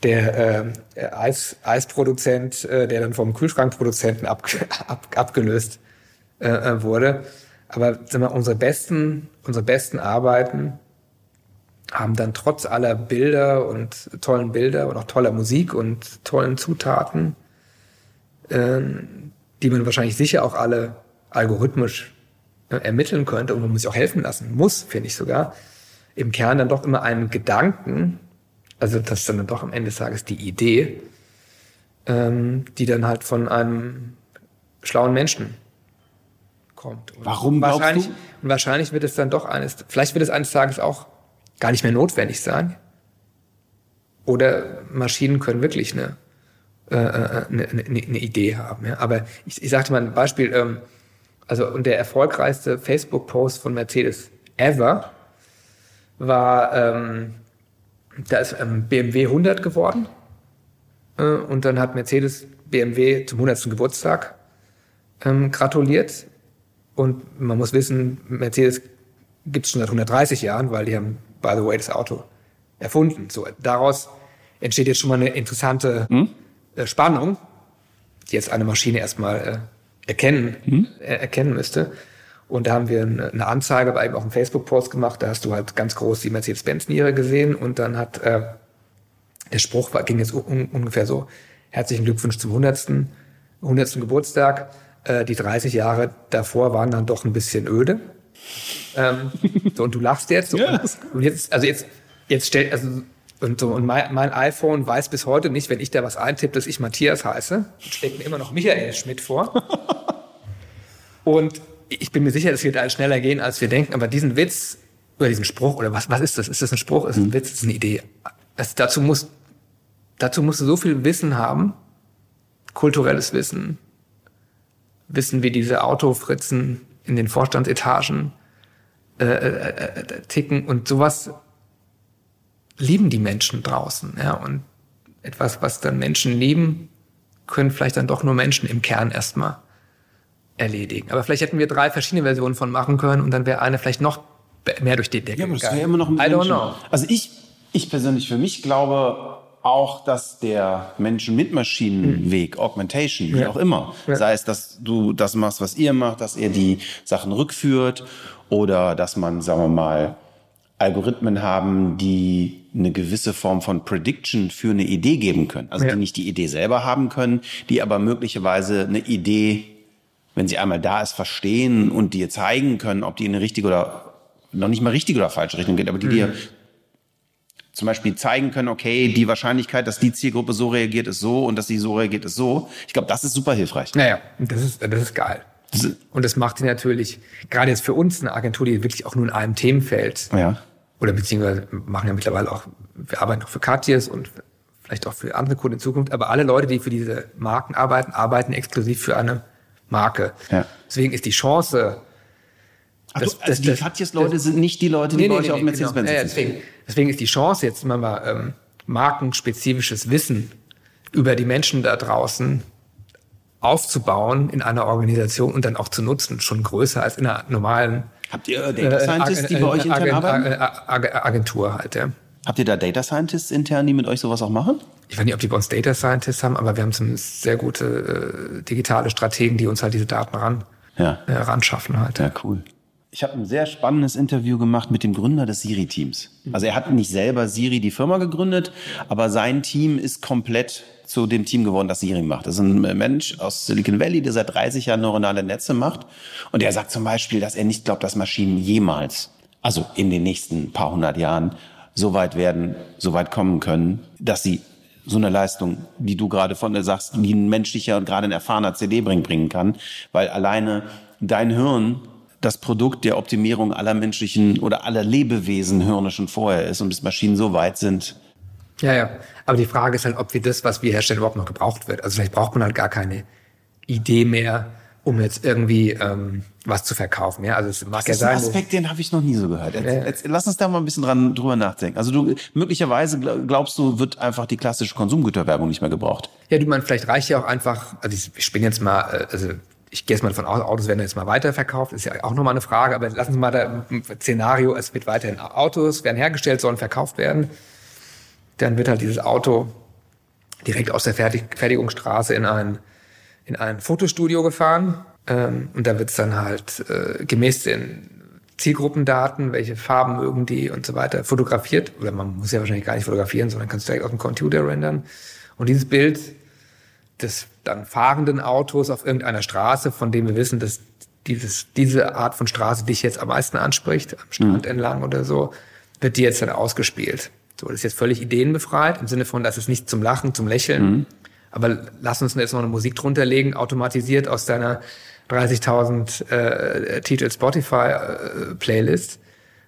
der äh, Eis, Eisproduzent, äh, der dann vom Kühlschrankproduzenten ab, ab, abgelöst äh, äh, wurde. Aber wir, unsere besten, unsere besten Arbeiten haben dann trotz aller Bilder und tollen Bilder und auch toller Musik und tollen Zutaten, ähm, die man wahrscheinlich sicher auch alle algorithmisch äh, ermitteln könnte und man muss sich auch helfen lassen, muss, finde ich sogar, im Kern dann doch immer einen Gedanken, also das ist dann doch am Ende des Tages die Idee, ähm, die dann halt von einem schlauen Menschen kommt. Und Warum glaubst wahrscheinlich, du? Und wahrscheinlich wird es dann doch eines, vielleicht wird es eines Tages auch gar nicht mehr notwendig sein. Oder Maschinen können wirklich eine, äh, äh, eine, eine, eine Idee haben. Ja. Aber ich, ich sagte mal ein Beispiel, ähm, also und der erfolgreichste Facebook-Post von Mercedes ever war, ähm, da ist ähm, BMW 100 geworden äh, und dann hat Mercedes BMW zum 100. Geburtstag ähm, gratuliert und man muss wissen, Mercedes gibt es schon seit 130 Jahren, weil die haben, by the way, das Auto erfunden. So, daraus entsteht jetzt schon mal eine interessante äh, Spannung, die jetzt eine Maschine erstmal äh, erkennen, äh, erkennen müsste. Und da haben wir eine, Anzeige, aber eben auch einen Facebook-Post gemacht, da hast du halt ganz groß die Mercedes-Benz-Niere gesehen und dann hat äh, der Spruch war, ging jetzt un ungefähr so, herzlichen Glückwunsch zum 100. 100. Geburtstag. Äh, die 30 Jahre davor waren dann doch ein bisschen öde. Ähm, so, und du lachst jetzt. So, Ja, und jetzt, also jetzt, jetzt stellt, also, und so, und mein, mein iPhone weiß bis heute nicht, wenn ich da was eintippe, dass ich Matthias heiße. Schlägt mir immer noch Michael Schmidt vor. Und ich bin mir sicher, es wird alles schneller gehen, als wir denken. Aber diesen Witz oder diesen Spruch oder was, was ist das? Ist das ein Spruch? Ist das ein Witz? Ist das eine Idee? Das, dazu muss, dazu musst du so viel Wissen haben, kulturelles Wissen, Wissen, wie diese Autofritzen in den Vorstandsetagen äh, äh, äh, ticken und sowas lieben die Menschen draußen. Ja, und etwas, was dann Menschen lieben, können vielleicht dann doch nur Menschen im Kern erstmal erledigen. Aber vielleicht hätten wir drei verschiedene Versionen von machen können und dann wäre eine vielleicht noch mehr durch die Decke Ja, aber das wäre immer noch ein I don't know. Also ich, ich persönlich für mich glaube auch, dass der Menschen mit Maschinenweg, Augmentation, wie Hm. Ja. auch immer, Ja. sei es, dass du das machst, was ihr macht, dass ihr die Sachen rückführt oder dass man, sagen wir mal, Algorithmen haben, die eine gewisse Form von Prediction für eine Idee geben können. Also Ja. die nicht die Idee selber haben können, die aber möglicherweise eine Idee, wenn sie einmal da ist, verstehen und dir zeigen können, ob die in eine richtige oder noch nicht mal richtige oder falsche Richtung geht, aber die dir zum Beispiel zeigen können, okay, die Wahrscheinlichkeit, dass die Zielgruppe so reagiert, ist so und dass sie so reagiert, ist so. Ich glaube, das ist super hilfreich. Naja, das ist, das ist geil. Und das macht sie natürlich, gerade jetzt für uns eine Agentur, die wirklich auch nur in einem Themenfeld Ja. Oder beziehungsweise machen ja mittlerweile auch, wir arbeiten auch für Katjes und vielleicht auch für andere Kunden in Zukunft, aber alle Leute, die für diese Marken arbeiten, arbeiten exklusiv für eine Marke. Ja. Deswegen ist die Chance, Also, Das- also das- die Katjes-Leute sind nicht die Leute, die bei euch auf genau. Mercedes-Benz Ja, ja, deswegen, deswegen ist die Chance jetzt immer mal ähm, markenspezifisches Wissen über die Menschen da draußen aufzubauen in einer Organisation und dann auch zu nutzen, schon größer als in einer normalen Habt ihr äh, Data Scientists, die bei euch intern arbeiten? Agentur halt, ja. Habt ihr da Data Scientists intern, die mit euch sowas auch machen? Ich weiß nicht, ob die bei uns Data Scientists haben, aber wir haben zumindest sehr gute äh, digitale Strategen, die uns halt diese Daten ran, Ja. äh, ran schaffen halt. Ja, cool. Ich habe ein sehr spannendes Interview gemacht mit dem Gründer des Siri-Teams. Also er hat nicht selber Siri die Firma gegründet, aber sein Team ist komplett zu dem Team geworden, das Siri macht. Das ist ein Mensch aus Silicon Valley, der seit 30 Jahren neuronale Netze macht. Und er sagt zum Beispiel, dass er nicht glaubt, dass Maschinen jemals, also in den nächsten paar hundert Jahren, so weit werden, so weit kommen können, dass sie so eine Leistung, die du gerade von dir sagst, wie ein menschlicher und gerade ein erfahrener CD bringen, bringen kann, weil alleine dein Hirn das Produkt der Optimierung aller menschlichen oder aller Lebewesen Hirne schon vorher ist und bis Maschinen so weit sind. Ja, ja. Aber die Frage ist halt, ob wir das, was wir herstellen, überhaupt noch gebraucht wird. Also vielleicht braucht man halt gar keine Idee mehr, um jetzt irgendwie ähm, was zu verkaufen. Ja, also es mag ja Das ist ein sein. Aspekt, den habe ich noch nie so gehört. Jetzt, Ja. jetzt, lass uns da mal ein bisschen dran drüber nachdenken. Also du möglicherweise gl- glaubst du, wird einfach die klassische Konsumgüterwerbung nicht mehr gebraucht. Ja, du meinst, vielleicht reicht ja auch einfach, also ich, ich bin jetzt mal, äh, also ich gehe jetzt mal davon aus, Autos werden jetzt mal weiterverkauft, ist ja auch nochmal eine Frage, aber lassen Sie mal da ein Szenario, es wird weiterhin Autos werden hergestellt, sollen verkauft werden. Dann wird halt dieses Auto direkt aus der Fertig Fertigungsstraße in ein, in ein Fotostudio gefahren. Ähm, und da wird es dann halt äh, gemäß den Zielgruppendaten, welche Farben mögen die und so weiter, fotografiert. Oder man muss ja wahrscheinlich gar nicht fotografieren, sondern kannst direkt auf dem Computer rendern. Und dieses Bild des dann fahrenden Autos auf irgendeiner Straße, von dem wir wissen, dass dieses, diese Art von Straße dich jetzt am meisten anspricht, am Strand entlang oder so, wird die jetzt dann ausgespielt. So, das ist jetzt völlig ideenbefreit, im Sinne von, das ist nicht zum Lachen, zum Lächeln. Aber lass uns jetzt noch eine Musik drunter legen, automatisiert aus deiner 30.000 äh, Titel Spotify äh, Playlist,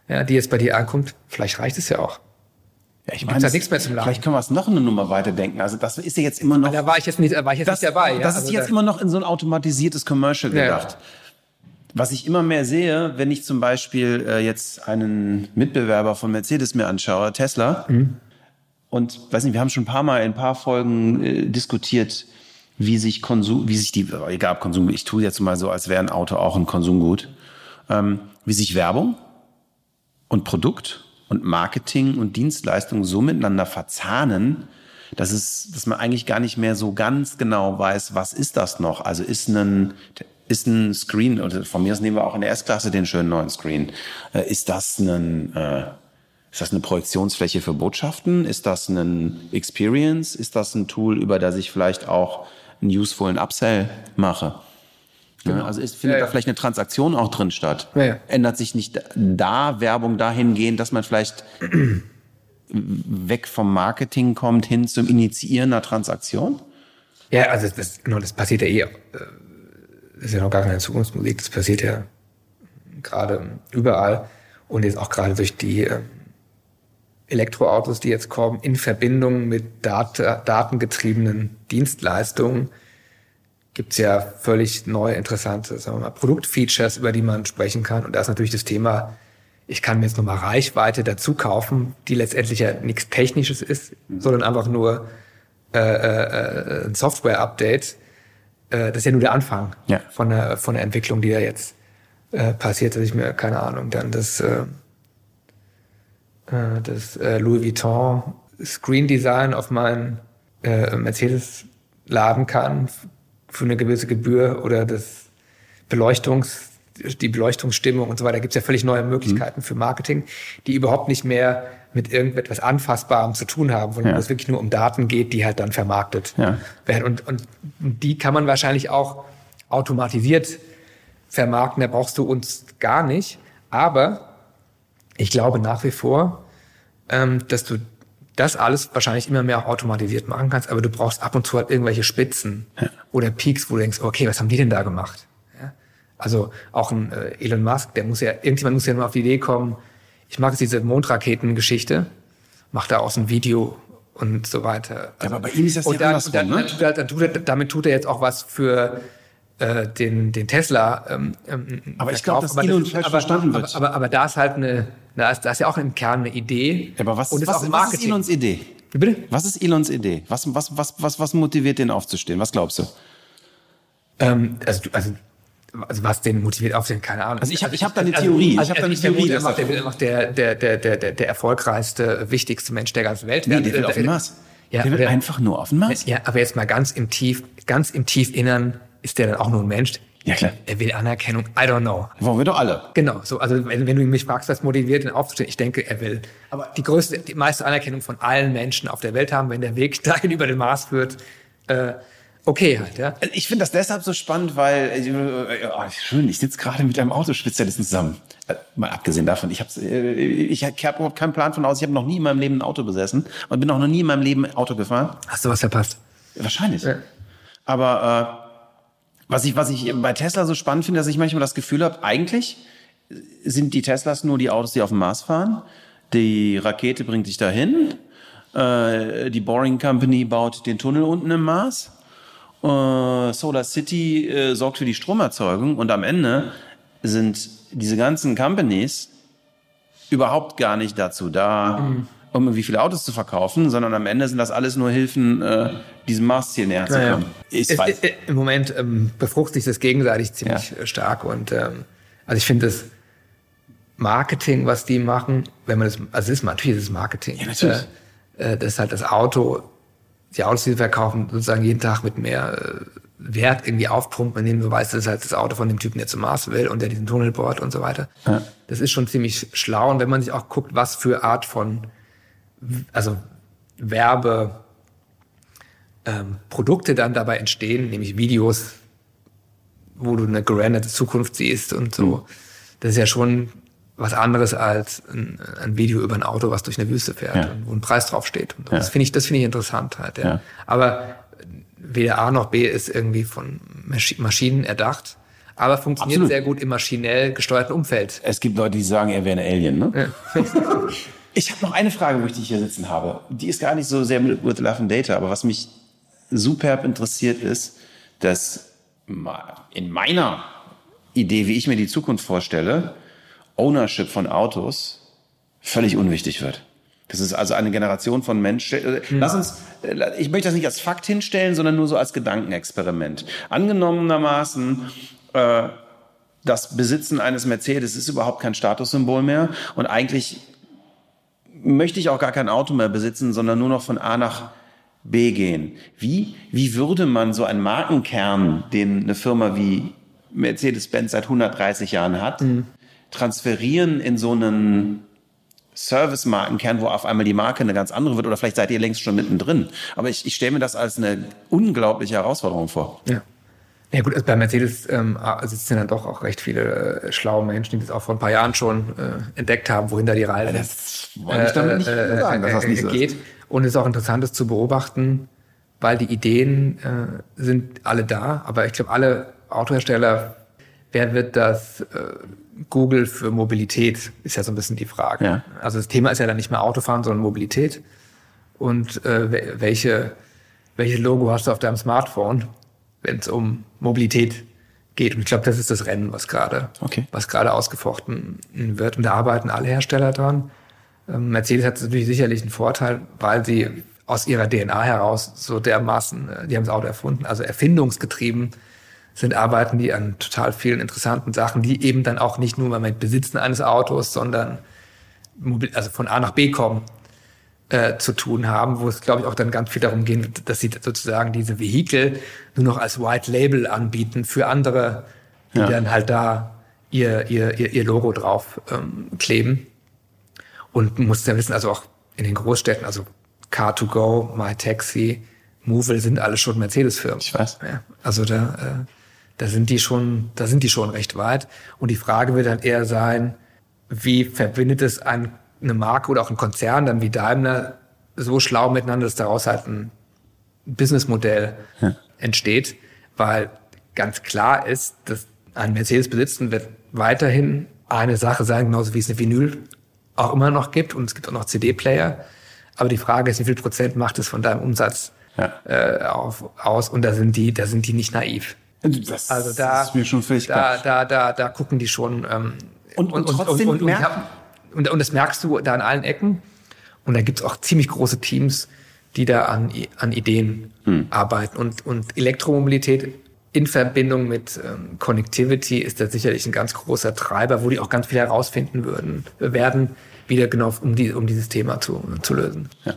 ja, die jetzt bei dir ankommt. Vielleicht reicht es ja auch. Ja, ich Gibt's da nichts mehr zum Lachen? Vielleicht können wir es noch eine Nummer weiterdenken. Also das ist ja jetzt immer noch. Da war ich jetzt nicht, war ich jetzt das, nicht dabei. ja. das ist Also jetzt da- immer noch in so ein automatisiertes Commercial Ja, ja. Was ich immer mehr sehe, wenn ich zum Beispiel äh, jetzt einen Mitbewerber von Mercedes mir anschaue, Tesla, Mhm. und weiß nicht, wir haben schon ein paar Mal in ein paar Folgen äh, diskutiert, wie sich Konsum, wie sich die, egal ob Konsum, ich tue jetzt mal so, als wäre ein Auto auch ein Konsumgut, ähm, wie sich Werbung und Produkt und Marketing und Dienstleistung so miteinander verzahnen, dass es, dass man eigentlich gar nicht mehr so ganz genau weiß, was ist das noch? Also ist ein, ist ein Screen, oder von mir aus nehmen wir auch in der S-Klasse den schönen neuen Screen. Äh, ist das ein, äh, ist das eine Projektionsfläche für Botschaften? Ist das ein Experience? Ist das ein Tool, über das ich vielleicht auch einen usefulen Upsell mache? Ja, also ist, findet Ja, da vielleicht eine Transaktion auch drin statt? Ja, ja. Ändert sich nicht da Werbung dahingehend, dass man vielleicht weg vom Marketing kommt hin zum Initiieren einer Transaktion? Ja, also das, genau, das passiert ja eh. Äh, Das ist ja noch gar keine Zukunftsmusik, das passiert ja gerade überall und jetzt auch gerade durch die äh, Elektroautos, die jetzt kommen, in Verbindung mit Dat datengetriebenen Dienstleistungen gibt's ja völlig neue, interessante sagen wir mal, Produktfeatures, über die man sprechen kann. Und da ist natürlich das Thema, ich kann mir jetzt nochmal Reichweite dazu kaufen, die letztendlich ja nichts Technisches ist, sondern einfach nur äh, äh, ein Software-Update. Äh, das ist ja nur der Anfang Ja. von, der, von der Entwicklung, die da jetzt äh, passiert, dass ich mir, keine Ahnung, dann das, äh, äh, das äh, Louis Vuitton Screen Design auf meinen äh, Mercedes laden kann für eine gewisse Gebühr oder das Beleuchtungs, die Beleuchtungsstimmung und so weiter. Da gibt's ja völlig neue Möglichkeiten für Marketing, die überhaupt nicht mehr mit irgendetwas Anfassbarem zu tun haben, wo Ja. es wirklich nur um Daten geht, die halt dann vermarktet Ja. werden. Und, und die kann man wahrscheinlich auch automatisiert vermarkten, da brauchst du uns gar nicht. Aber ich glaube nach wie vor, ähm, dass du das alles wahrscheinlich immer mehr auch automatisiert machen kannst, aber du brauchst ab und zu halt irgendwelche Spitzen oder Peaks, wo du denkst, okay, was haben die denn da gemacht? Ja? Also auch ein äh, Elon Musk, der muss ja, irgendjemand muss ja nur auf die Idee kommen, ich mag jetzt diese Mondraketen-Geschichte, macht da aus ein Video und so weiter. Also, aber bei ihm ist das und ja dann, andersrum, dann, ne? dann tut er, dann tut er, damit tut er jetzt auch was für äh, den, den Tesla. Ähm, ähm, Aber ich glaube, dass Elon falsch verstanden wird. Aber, aber, aber da ist halt eine, da ist, da ist ja auch im Kern eine Idee. Aber was, und ist was, auch was ist. Elons Idee? Bitte? Was ist Elons Idee? Was, was, was, was, was motiviert den aufzustehen? Was glaubst du? Ähm, also, du- also, also was den motiviert aufstehen, keine Ahnung. Also ich hab- ich hab da eine Theorie. Ich Also, hab da eine ich Theorie, er dass macht er- der, der, der, der, der, der, der erfolgreichste, wichtigste Mensch der ganzen Welt. Nee, werden. der will auf den Mars. Ja, der will der- einfach nur auf den Mars. Ja, aber jetzt mal ganz im Tief, ganz im Tiefinnern ist der dann auch nur ein Mensch. Ja, klar. Er will Anerkennung. I don't know. Wollen wir doch alle. Genau, so, also wenn, wenn du mich fragst, was motiviert ihn aufzustehen, ich denke, er will die größte, die meiste Anerkennung von allen Menschen auf der Welt haben, wenn der Weg dahin über den Mars führt. Äh, okay halt, ja. Also Ich finde das deshalb so spannend, weil äh, oh, schön, ich sitze gerade mit einem Autospezialisten zusammen. Äh, Mal abgesehen davon, ich habe äh, ich habe überhaupt keinen Plan von aus. Ich habe noch nie in meinem Leben ein Auto besessen und bin auch noch nie in meinem Leben Auto gefahren. Hast du was verpasst? Wahrscheinlich. Ja. Aber äh, was ich was ich bei Tesla so spannend finde, dass ich manchmal das Gefühl habe, eigentlich sind die Teslas nur die Autos, die auf dem Mars fahren. Die Rakete bringt dich dahin. Äh, die Boring Company baut den Tunnel unten im Mars. Äh, Solar City äh, sorgt für die Stromerzeugung und am Ende sind diese ganzen Companies überhaupt gar nicht dazu da, Mhm. um irgendwie viele Autos zu verkaufen, sondern am Ende sind das alles nur Hilfen, äh, diesem Marsziel näher zu Ja, ja. kommen. Ich Es, weiß. äh, Im Moment ähm, befruchtet sich das gegenseitig ziemlich äh, stark und ähm, also ich finde das Marketing, was die machen, wenn man das, also es ist natürlich das ist Marketing. Ja, natürlich. Äh, äh, das ist halt das Auto, die Autos, die sie verkaufen, sozusagen jeden Tag mit mehr äh, Wert irgendwie aufpumpen, indem du weißt, das ist halt das Auto von dem Typen, der zum Mars will und der diesen Tunnel bohrt und so weiter. Ja. Das ist schon ziemlich schlau und wenn man sich auch guckt, was für Art von also Werbe ähm, Produkte dann dabei entstehen, nämlich Videos, wo du eine gerenderte Zukunft siehst und so. Das ist ja schon was anderes als ein, ein Video über ein Auto, was durch eine Wüste fährt Ja. und wo ein Preis draufsteht. Und so. Ja. Das finde ich, das finde ich interessant halt. Ja. Aber weder A noch B ist irgendwie von Maschi Maschinen erdacht, aber funktioniert Absolut. sehr gut im maschinell gesteuerten Umfeld. Es gibt Leute, die sagen, er wäre ein Alien. Ne? Ich habe noch eine Frage, wo ich dich hier sitzen habe. Die ist gar nicht so sehr mit with Love and Data, aber was mich superb interessiert ist, dass in meiner Idee, wie ich mir die Zukunft vorstelle, Ownership von Autos völlig unwichtig wird. Das ist also eine Generation von Menschen. äh, Lass uns, äh, ich möchte das nicht als Fakt hinstellen, sondern nur so als Gedankenexperiment. Angenommenermaßen, äh, das Besitzen eines Mercedes ist überhaupt kein Statussymbol mehr und eigentlich möchte ich auch gar kein Auto mehr besitzen, sondern nur noch von A nach B gehen. Wie, wie würde man so einen Markenkern, den eine Firma wie Mercedes-Benz seit 130 Jahren hat, transferieren in so einen Service-Markenkern, wo auf einmal die Marke eine ganz andere wird oder vielleicht seid ihr längst schon mittendrin. Aber ich, ich stelle mir das als eine unglaubliche Herausforderung vor. Ja. Ja gut, also bei Mercedes ähm, sitzen dann doch auch recht viele äh, schlaue Menschen, die das auch vor ein paar Jahren schon äh, entdeckt haben, wohin da die Reise Das wollte ich damit nicht äh, sagen, dass das nicht so ist. geht. Und es ist auch interessant, das zu beobachten, weil die Ideen äh, sind alle da, aber ich glaube, alle Autohersteller, wer wird das äh, Google für Mobilität, ist ja so ein bisschen die Frage. Ja. Also das Thema ist ja dann nicht mehr Autofahren, sondern Mobilität. Und äh, wel- welche, welches Logo hast du auf deinem Smartphone, wenn es um Mobilität geht? Und ich glaube, das ist das Rennen, was gerade Okay. was gerade ausgefochten wird. Und da arbeiten alle Hersteller dran. Ähm, Mercedes hat natürlich sicherlich einen Vorteil, weil sie aus ihrer DNA heraus so dermaßen, äh, die haben das Auto erfunden, also erfindungsgetrieben sind, arbeiten die an total vielen interessanten Sachen, die eben dann auch nicht nur mit Besitzen eines Autos, sondern also von A nach B kommen äh, zu tun haben, wo es, glaube ich, auch dann ganz viel darum gehen, dass sie sozusagen diese Vehikel nur noch als White Label anbieten für andere, die Ja. dann halt da ihr, ihr, ihr, ihr Logo drauf ähm, kleben. Und man muss ja wissen, also auch in den Großstädten, also Car2Go, MyTaxi, Movil sind alle schon Mercedes-Firmen. Ich weiß. Ja, also da, äh, da sind die schon, da sind die schon recht weit. Und die Frage wird dann eher sein, wie verbindet es ein, eine Marke oder auch ein Konzern dann wie Daimler so schlau miteinander, dass daraus halt ein Businessmodell entsteht, weil ganz klar ist, dass ein Mercedes besitzen wird weiterhin eine Sache sein, genauso wie es eine Vinyl auch immer noch gibt und es gibt auch noch CD-Player. Aber die Frage ist, wie viel Prozent macht es von deinem Umsatz Ja. äh, auf, aus? Und da sind die, da sind die nicht naiv. Das, Also da, ist mir schon völlig klar. da, da, da, da gucken die schon. Ähm, Und- und trotzdem und, und, ich hab- und, und das merkst du da an allen Ecken. Und da gibt's auch ziemlich große Teams, die da an, an Ideen hm. arbeiten. Und, und Elektromobilität in Verbindung mit ähm, Connectivity ist da sicherlich ein ganz großer Treiber, wo die auch ganz viel herausfinden würden, werden, wieder genau um, die, um dieses Thema zu, zu lösen. Ja.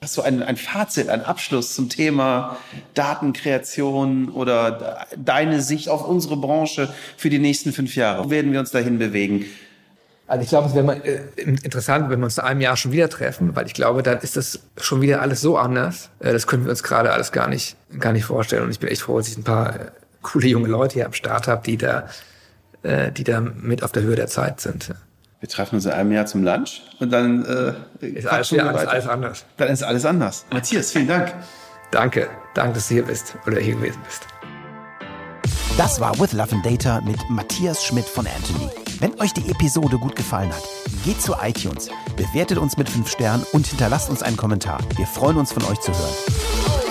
Hast du ein, ein Fazit, ein Abschluss zum Thema Datenkreation oder deine Sicht auf unsere Branche für die nächsten fünf Jahre? Wo werden wir uns dahin bewegen? Also ich glaube, es wäre äh, interessant, wenn wir uns in einem Jahr schon wieder treffen, weil ich glaube, dann ist das schon wieder alles so anders. Äh, das können wir uns gerade alles gar nicht, gar nicht vorstellen. Und ich bin echt froh, dass ich ein paar äh, coole junge Leute hier am Start habe, die da, die da mit auf der Höhe der Zeit sind wir treffen uns in einem Jahr zum Lunch und dann äh, ist alles, ja, alles, alles anders. Dann ist alles anders. Matthias, vielen Dank. Danke, danke, dass du hier bist oder hier gewesen bist. Das war With Love and Data mit Matthias Schmidt von Anthony. Wenn euch die Episode gut gefallen hat, geht zu iTunes, bewertet uns mit 5 Sternen und hinterlasst uns einen Kommentar. Wir freuen uns von euch zu hören.